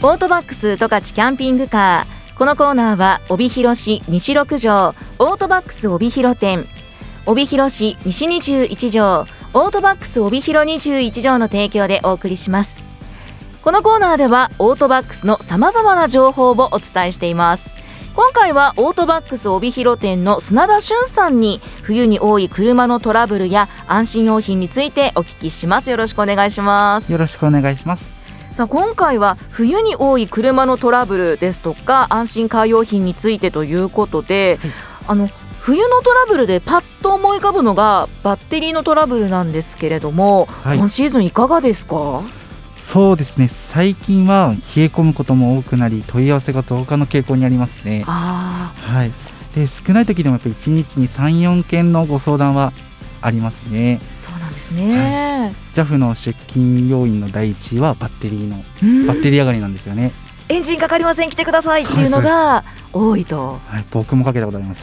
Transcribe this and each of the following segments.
オートバックス十勝キャンピングカー。このコーナーは帯広市西六条オートバックス帯広店。帯広市西21条オートバックス帯広21条の提供でお送りします。このコーナーではオートバックスのさまざまな情報をお伝えしています。今回はオートバックス帯広店の砂田俊さんに冬に多い車のトラブルや安心用品についてお聞きします。よろしくお願いします。よろしくお願いします。さあ今回は冬に多い車のトラブルですとか安心カー用品についてということで、はい、あの冬のトラブルでパッと思い浮かぶのがバッテリーのトラブルなんですけれども、はい、今シーズンいかがですか？そうですね。最近は冷え込むことも多くなり問い合わせが増加の傾向にありますね。はい。で少ない時でもやっぱり1日に34件のご相談はありますね。そうですね、はい、JAF の出勤要因の第一位はバッテリーのバッテリー上がりなんですよね。エンジンかかりません来てください。っていうのが多いと、はい、僕もかけたことあります。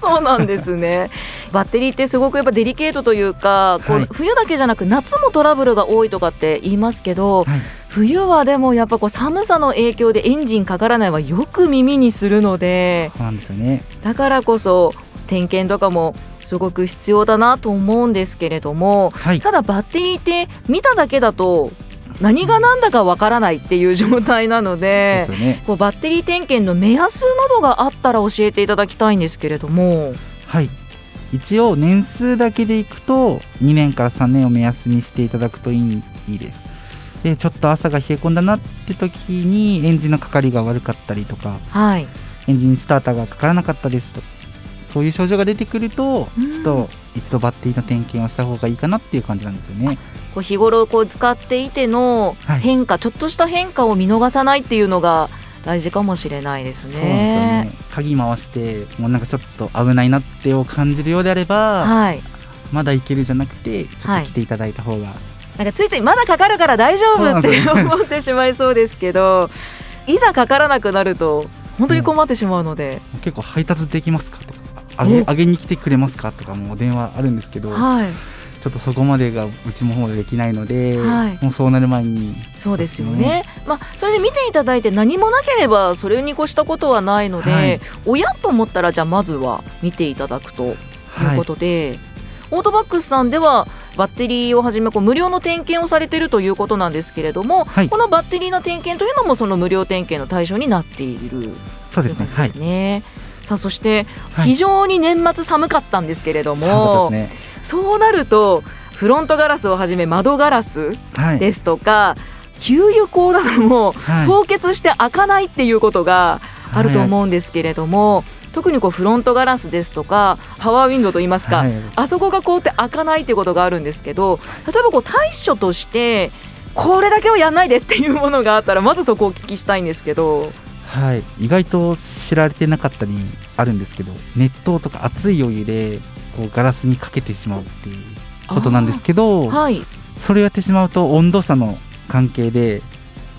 そうなんですね。バッテリーってすごくやっぱデリケートというか、こう冬だけじゃなく夏もトラブルが多いとかって言いますけど、はい、冬はでもやっぱこう寒さの影響でエンジンかからないはよく耳にするのでそうなんですよね。だからこそ点検とかもすごく必要だなと思うんですけれども、はい、ただバッテリーって見ただけだと何が何だかわからないっていう状態なので、ね、こうバッテリー点検の目安などがあったら教えていただきたいんですけれども。はい。一応年数だけでいくと2年から3年を目安にしていただくといいいいです。でちょっと朝が冷え込んだなって時にエンジンのかかりが悪かったりとか、はい、エンジンスターターがかからなかったですとそういう症状が出てくると、ちょっと一度バッテリーの点検をした方がいいかなっていう感じなんですよね。こう日頃こう使っていての変化、はい、ちょっとした変化を見逃さないっていうのが大事かもしれないですね。ね。鍵回してもうなんかちょっと危ないなってを感じるようであれば、はい、まだいけるじゃなくてちょっと来ていただいた方が、はい、なんかついついまだかかるから大丈夫って思ってしまいそうですけどいざかからなくなると本当に困ってしまうので、うん、結構配達できますかとかあげあげに来てくれますか？とかも電話あるんですけど、はい、ちょっとそこまでがうちの方でできないので、はい、もうそうなる前に。そうですよね、まあ、それで見ていただいて何もなければそれに越したことはないので、はい、親と思ったらじゃあまずは見ていただくということで、オートバックスさんではバッテリーをはじめこう無料の点検をされているということなんですけれども、はい、このバッテリーの点検というのもその無料点検の対象になっているそうですね。ですねさあそして非常に年末寒かったんですけれども、はいね、そうなるとフロントガラスをはじめ窓ガラスですとか、はい、給油口なども凍結して開かないっていうことがあると思うんですけれども。はい。特にこうフロントガラスですとかパワーウィンドウといいますか、はい、あそこが凍って開かないっていうことがあるんですけど例えばこう対処としてこれだけはやんないでっていうものがあったらまずそこをお聞きしたいんですけど。はい、意外と知られてなかったりあるんですけど熱湯とか熱いお湯でこうガラスにかけてしまうっていうことなんですけど、はい、それをやってしまうと温度差の関係で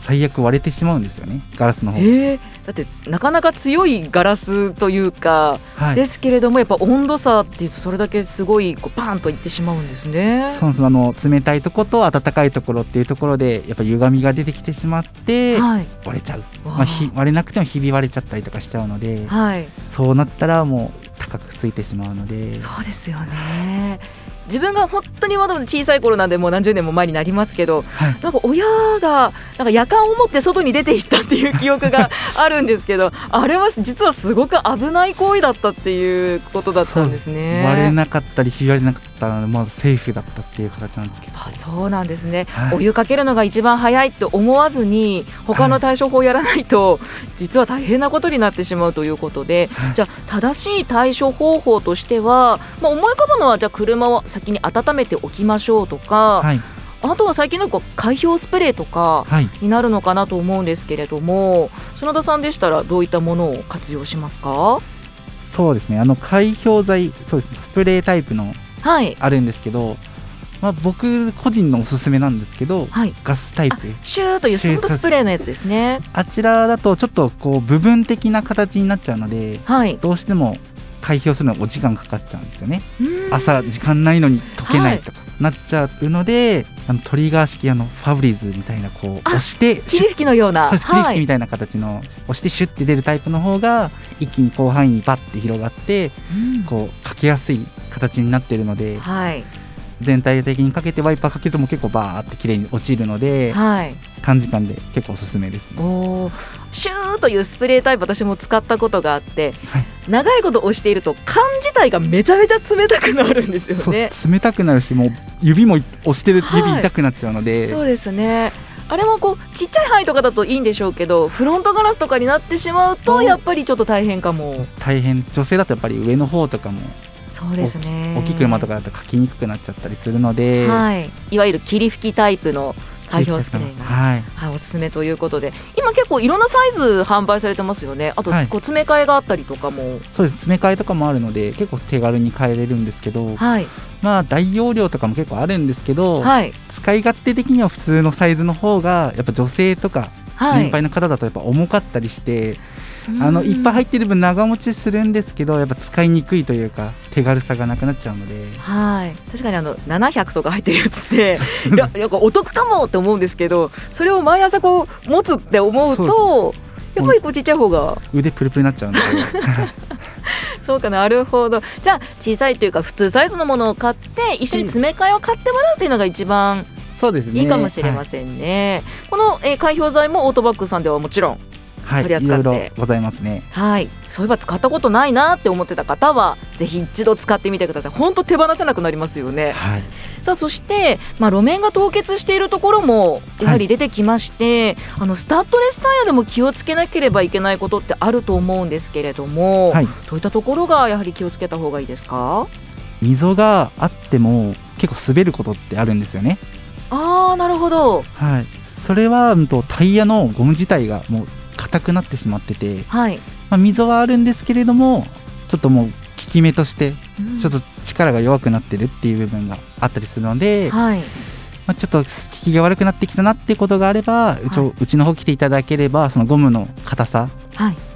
最悪割れてしまうんですよね。ガラスの方、えー、だってなかなか強いガラスというか、はい、ですけれどもやっぱ温度差っていうとそれだけすごいこうパンといってしまうんですね。そうです。あの冷たいところと暖かいところっていうところでやっぱ歪みが出てきてしまって、はい、割れちゃう、まあ、ひ割れなくてもひび割れちゃったりとかしちゃうので、はい、そうなったらもう高くついてしまうので。そうですよね自分が本当にまだ小さい頃なんでもう何十年も前になりますけど、はい、なんか親がなんか夜間を持って外に出ていったっていう記憶が あるんですけどあれは実はすごく危ない行為だったっていうことだったんですね。割れなかったりひびれなかったのでまだセーフだったっていう形なんですけど。あそうなんですね、はい、お湯かけるのが一番早いって思わずに他の対処法をやらないと、はい、実は大変なことになってしまうということで、じゃあ正しい対処方法としては、まあ、思い浮かぶのはじゃあ車を先に温めておきましょうとか、はい、あとは最近の海氷スプレーとかになるのかなと思うんですけれども、はい、砂田さんでしたらどういったものを活用しますか？そうですね。あの海氷剤そうです、ね、スプレータイプのあるんですけど、まあ、僕個人のおすすめなんですけど、はい、ガスタイプ。シューというソフトスプレーのやつですね。あちらだとちょっとこう部分的な形になっちゃうので、はい、どうしても開票するのお時間かかっちゃうんですよね。朝時間ないのに解けないとか、なっちゃうのであのトリガー式あのファブリーズみたいなこう押して霧吹きのような。霧吹きみたいな形の、押してシュッて出るタイプの方が一気に広範囲にバッて広がって、うん、こうかけやすい形になってるので、はい、全体的にかけてワイパーかけても結構バーって綺麗に落ちるので、はい、短時間で結構おすすめです、ね、おシューというスプレータイプ私も使ったことがあって、はい、長いこと押していると缶自体がめちゃめちゃ冷たくなるんですよね。冷たくなるしもう指も押してる指痛くなっちゃうので、はい、そうですね。あれもこうちっちゃい範囲とかだといいんでしょうけどフロントガラスとかになってしまうとやっぱりちょっと大変かも。大変。女性だとやっぱり上の方とかもそうですね。大きい車とかだと書きにくくなっちゃったりするので、はい、いわゆる霧吹きタイプの開票スプレーが、はい、はい、おすすめということで。今結構いろんなサイズ販売されてますよね。あとこう詰め替えがあったりとかも、はい、そうです。詰め替えとかもあるので結構手軽に買えれるんですけど、はい、まあ大容量とかも結構あるんですけど、はい、使い勝手的には普通のサイズの方がやっぱ女性とか年配の方だとやっぱ重かったりして、あのいっぱい入ってる分長持ちするんですけどやっぱ使いにくいというか手軽さがなくなっちゃうので。はい。確かにあの700とか入ってるやつっていやなんかお得かもって思うんですけどそれを毎朝こう持つって思うとやっぱりこうちっちゃい方が。腕プルプルになっちゃうので。そうかなるほど。じゃあ小さいというか普通サイズのものを買って一緒に詰め替えを買ってもらうっていうのが一番そうですね。いいかもしれませんね、はい、この、えー、開票剤もオートバッグさんではもちろん取り扱って、はい、ございますね。はい。そういえば使ったことないなって思ってた方はぜひ一度使ってみてください。本当手放せなくなりますよね、はい、さあそして、まあ、路面が凍結しているところもやはり出てきまして、はい、あのスタッドレスタイヤでも気をつけなければいけないことってあると思うんですけれども、はい、どういったところがやはり気をつけた方がいいですか？溝があっても結構滑ることってあるんですよね。ああなるほど。はい。それはタイヤのゴム自体がもう硬くなってしまってて、はい。まあ、溝はあるんですけれどもちょっともう効き目としてちょっと力が弱くなってるっていう部分があったりするので、はい。まあ、ちょっと効きが悪くなってきたなっていうことがあれば、はい、うちの方来ていただければそのゴムの硬さ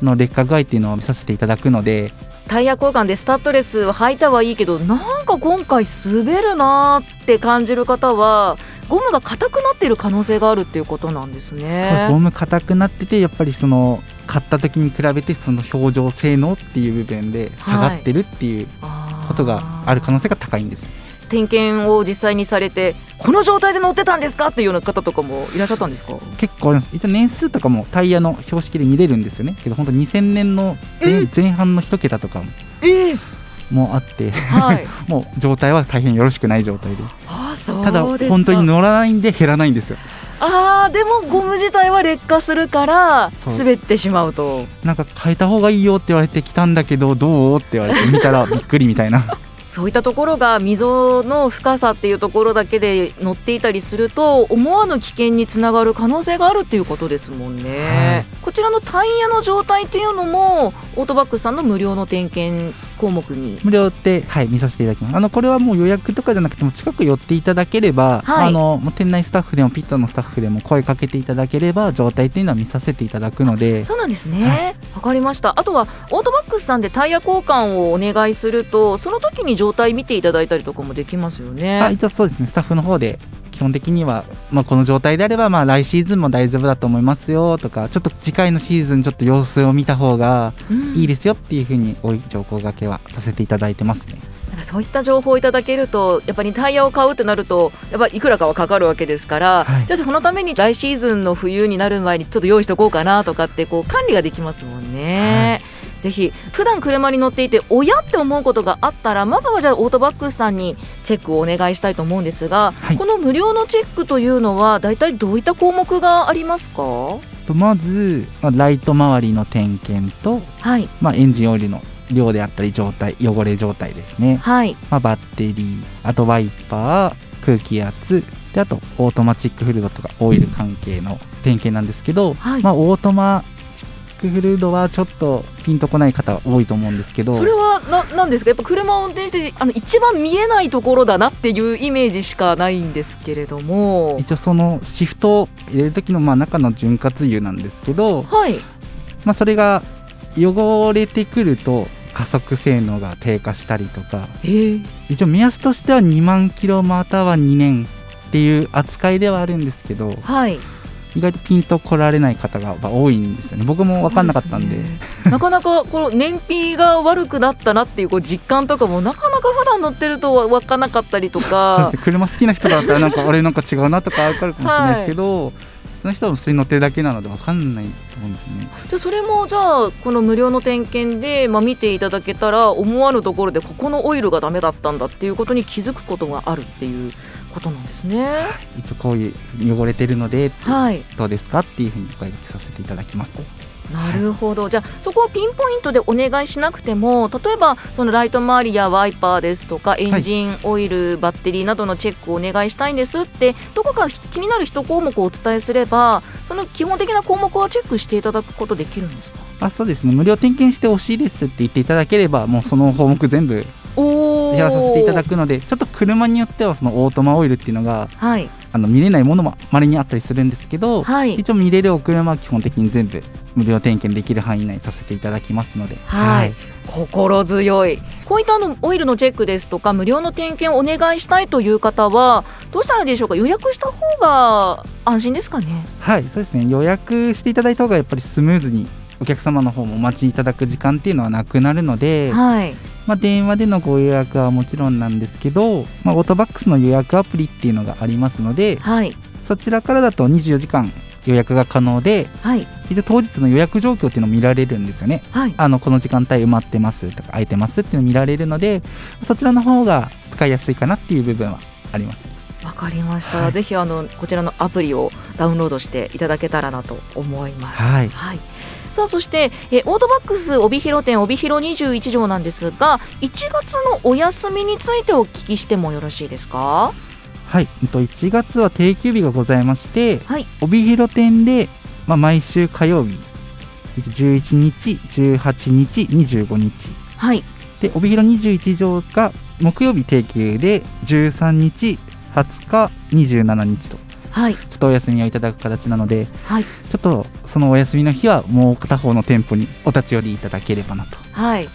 の劣化具合っていうのを見させていただくので。タイヤ交換でスタッドレスを履いたはいいけどなんか今回滑るなって感じる方はゴムが硬くなっている可能性があるっていうことなんですね。ゴム硬くなっててやっぱりその買った時に比べてその表情性能っていう部分で下がってるっていうことがある可能性が高いんです。はい、点検を実際にされてこの状態で乗ってたんですかっていうような方とかもいらっしゃったんですか？結構一応年数とかもタイヤの標識で見れるんですよね。けど本当2000年の前半の一桁とかももあって、はい、もう状態は大変よろしくない状態で。ただ本当に乗らないんで減らないんですよ。あーでもゴム自体は劣化するから滑ってしまうと。なんか変えた方がいいよって言われてきたんだけどどう？って言われて見たらびっくりみたいなそういったところが溝の深さっていうところだけで乗っていたりすると思わぬ危険につながる可能性があるっていうことですもんね、はい、こちらのタイヤの状態っていうのもオートバックさんの無料の点検項目に。無料で、はい、見させていただきます。あのこれはもう予約とかじゃなくても近く寄っていただければ、はい、あの店内スタッフでもピットのスタッフでも声かけていただければ状態っていうのは見させていただくので。そうなんですね。わ、はい、かりました。あとはオートバックスさんでタイヤ交換をお願いするとその時に状態見ていただいたりとかもできますよね。あ一応そうですね。スタッフの方で基本的には、まあ、この状態であれば、まあ、来シーズンも大丈夫だと思いますよとかちょっと次回のシーズンちょっと様子を見た方がいいですよっていうふうに多い情報がけはさせていただいてますね。なんかそういった情報をいただけるとやっぱりタイヤを買うってなるとやっぱいくらかはかかるわけですから、はい、じゃあそのために来シーズンの冬になる前にちょっと用意しておこうかなとかってこう管理ができますもんね。はいぜひ普段車に乗っていておやって思うことがあったらまずはじゃあオートバックスさんにチェックをお願いしたいと思うんですが、はい、この無料のチェックというのは大体どういった項目がありますか？まず、まあ、ライト周りの点検と、はい、まあ、エンジンオイルの量であったり状態汚れ状態ですね、はい。まあ、バッテリーあとワイパー空気圧であとオートマチックフルードとかオイル関係の点検なんですけど、はい、まあ、オートマックフルードはちょっとピンとこない方多いと思うんですけど。それはななんですか？やっぱ車を運転してあの一番見えないところだなっていうイメージしかないんですけれども。一応そのシフトを入れる時のまあ中の潤滑油なんですけど、はい。まあ、それが汚れてくると加速性能が低下したりとか、えー、一応目安としては2万キロまたは2年っていう扱いではあるんですけど、はい、意外とピンと来られない方が多いんですよね。僕も分かんなかったんで、ね、なかなかこの燃費が悪くなったなっていうこう実感とかもなかなか普段乗ってると分からなかったりとか。車好きな人だったらなんかあれなんか違うなとか分かるかもしれないですけど、はい。普通の人は普通に乗ってるだけなので分かんないと思うんですね。じゃそれもじゃあこの無料の点検で、まあ、見ていただけたら思わぬところでここのオイルがダメだったんだっていうことに気づくことがあるっていうことなんですね。一応こういう汚れてるので、はい、どうですかっていうふうにお声掛けさせていただきます。なるほど、はい、じゃあそこをピンポイントでお願いしなくても例えばそのライト周りやワイパーですとかエンジンオイル、はい、バッテリーなどのチェックをお願いしたいんですってどこか気になる一項目をお伝えすればその基本的な項目はチェックしていただくことできるんですか？あそうです。ね無料点検してほしいですって言っていただければもうその項目全部やらさせていただくのでちょっと車によってはそのオートマオイルっていうのが、はい、あの見れないものもまれにあったりするんですけど、はい、一応見れるお車は基本的に全部無料点検できる範囲内させていただきますので、はい、はい、心強い。こういったのオイルのチェックですとか無料の点検をお願いしたいという方はどうしたらいいでしょうか？予約した方が安心ですかね？はいそうですね。予約していただいた方がやっぱりスムーズにお客様の方もお待ちいただく時間っていうのはなくなるので、はい。まあ、電話でのご予約はもちろんなんですけど、まあ、オートバックスの予約アプリっていうのがありますので、はい、そちらからだと24時間予約が可能で、はい、一応当日の予約状況っていうのを見られるんですよね、はい、あのこの時間帯埋まってますとか空いてますっていうのを見られるのでそちらの方が使いやすいかなっていう部分はあります。わかりました、はい、ぜひあのこちらのアプリをダウンロードしていただけたらなと思います。はい、はいさあそしてえオートバックス帯広店帯広21条なんですが1月のお休みについてお聞きしてもよろしいですか？はい、1月は定休日がございまして、はい、帯広店で、まあ、毎週火曜日11日18日25日、はい、で帯広21条が木曜日定休で13日20日27日とはい、ちょっとお休みをいただく形なので、はい、ちょっとそのお休みの日はもう片方の店舗にお立ち寄りいただければなと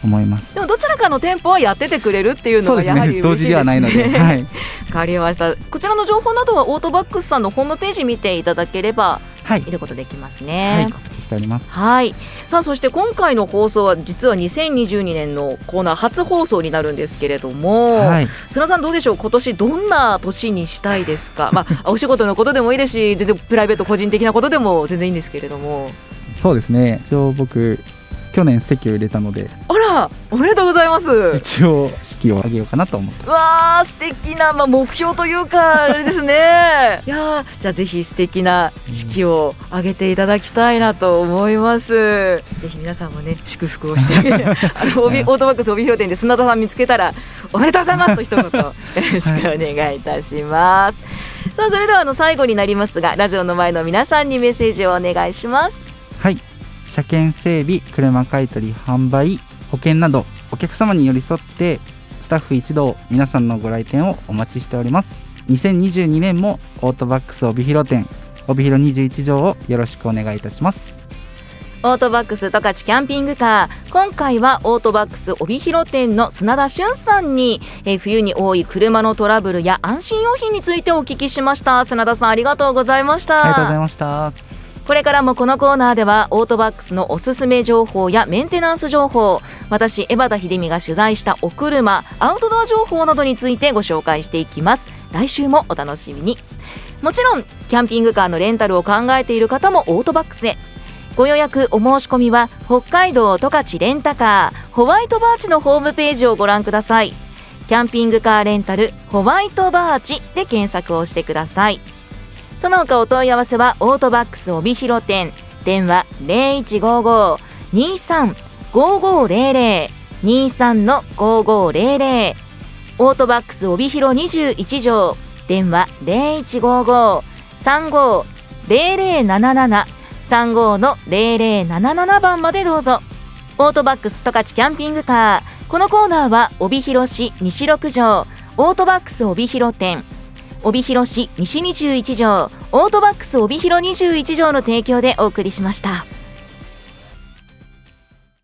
思います、はい、でもどちらかの店舗はやっててくれるっていうのがやはり、ね、同時ではないので、はい、分かりました。こちらの情報などはオートバックスさんのホームページ見ていただければはい、見ることできますね。はい、告知しております。はい。さあ、そして今回の放送は実は2022年のコーナー初放送になるんですけれども、はい、砂さんどうでしょう？今年どんな年にしたいですか？まあ、お仕事のことでもいいですし、全然プライベート個人的なことでも全然いいんですけれども。そうですね。一応僕去年席を入れたので。あらおめでとうございます。一応式を挙げようかなと思ってわあ素敵な、まあ、目標というか あれですね。いやじゃあぜひ素敵な式を挙げていただきたいなと思います、ぜひ皆さんもね祝福をして あのオートバックス帯広店で砂田さん見つけたらおめでとうございますと 一言よろしくお願いいたします、はい、さあそれではあの最後になりますがラジオの前の皆さんにメッセージをお願いします。はい車検整備車買取販売保険などお客様に寄り添ってスタッフ一同皆さんのご来店をお待ちしております。2022年もオートバックス帯広店帯広21条をよろしくお願いいたします。オートバックス十勝キャンピングカー今回はオートバックス帯広店の砂田俊さんに、えー、冬に多い車のトラブルや安心用品についてお聞きしました。砂田さんありがとうございました。ありがとうございましたこれからもこのコーナーではオートバックスのおすすめ情報やメンテナンス情報私江端秀美が取材したお車アウトドア情報などについてご紹介していきます。来週もお楽しみに。もちろんキャンピングカーのレンタルを考えている方もオートバックスへ。ご予約お申し込みは北海道十勝レンタカーホワイトバーチのホームページをご覧ください。キャンピングカーレンタルホワイトバーチで検索をしてください。その他お問い合わせはオートバックス帯広店。電話0155-23-5500 23の5500オートバックス帯広21条。電話0155-35-0077 35の0077番までどうぞ。オートバックス十勝キャンピングカー。このコーナーは帯広市西六条。オートバックス帯広店。帯広市西21条オートバックス帯広21条の提供でお送りしました。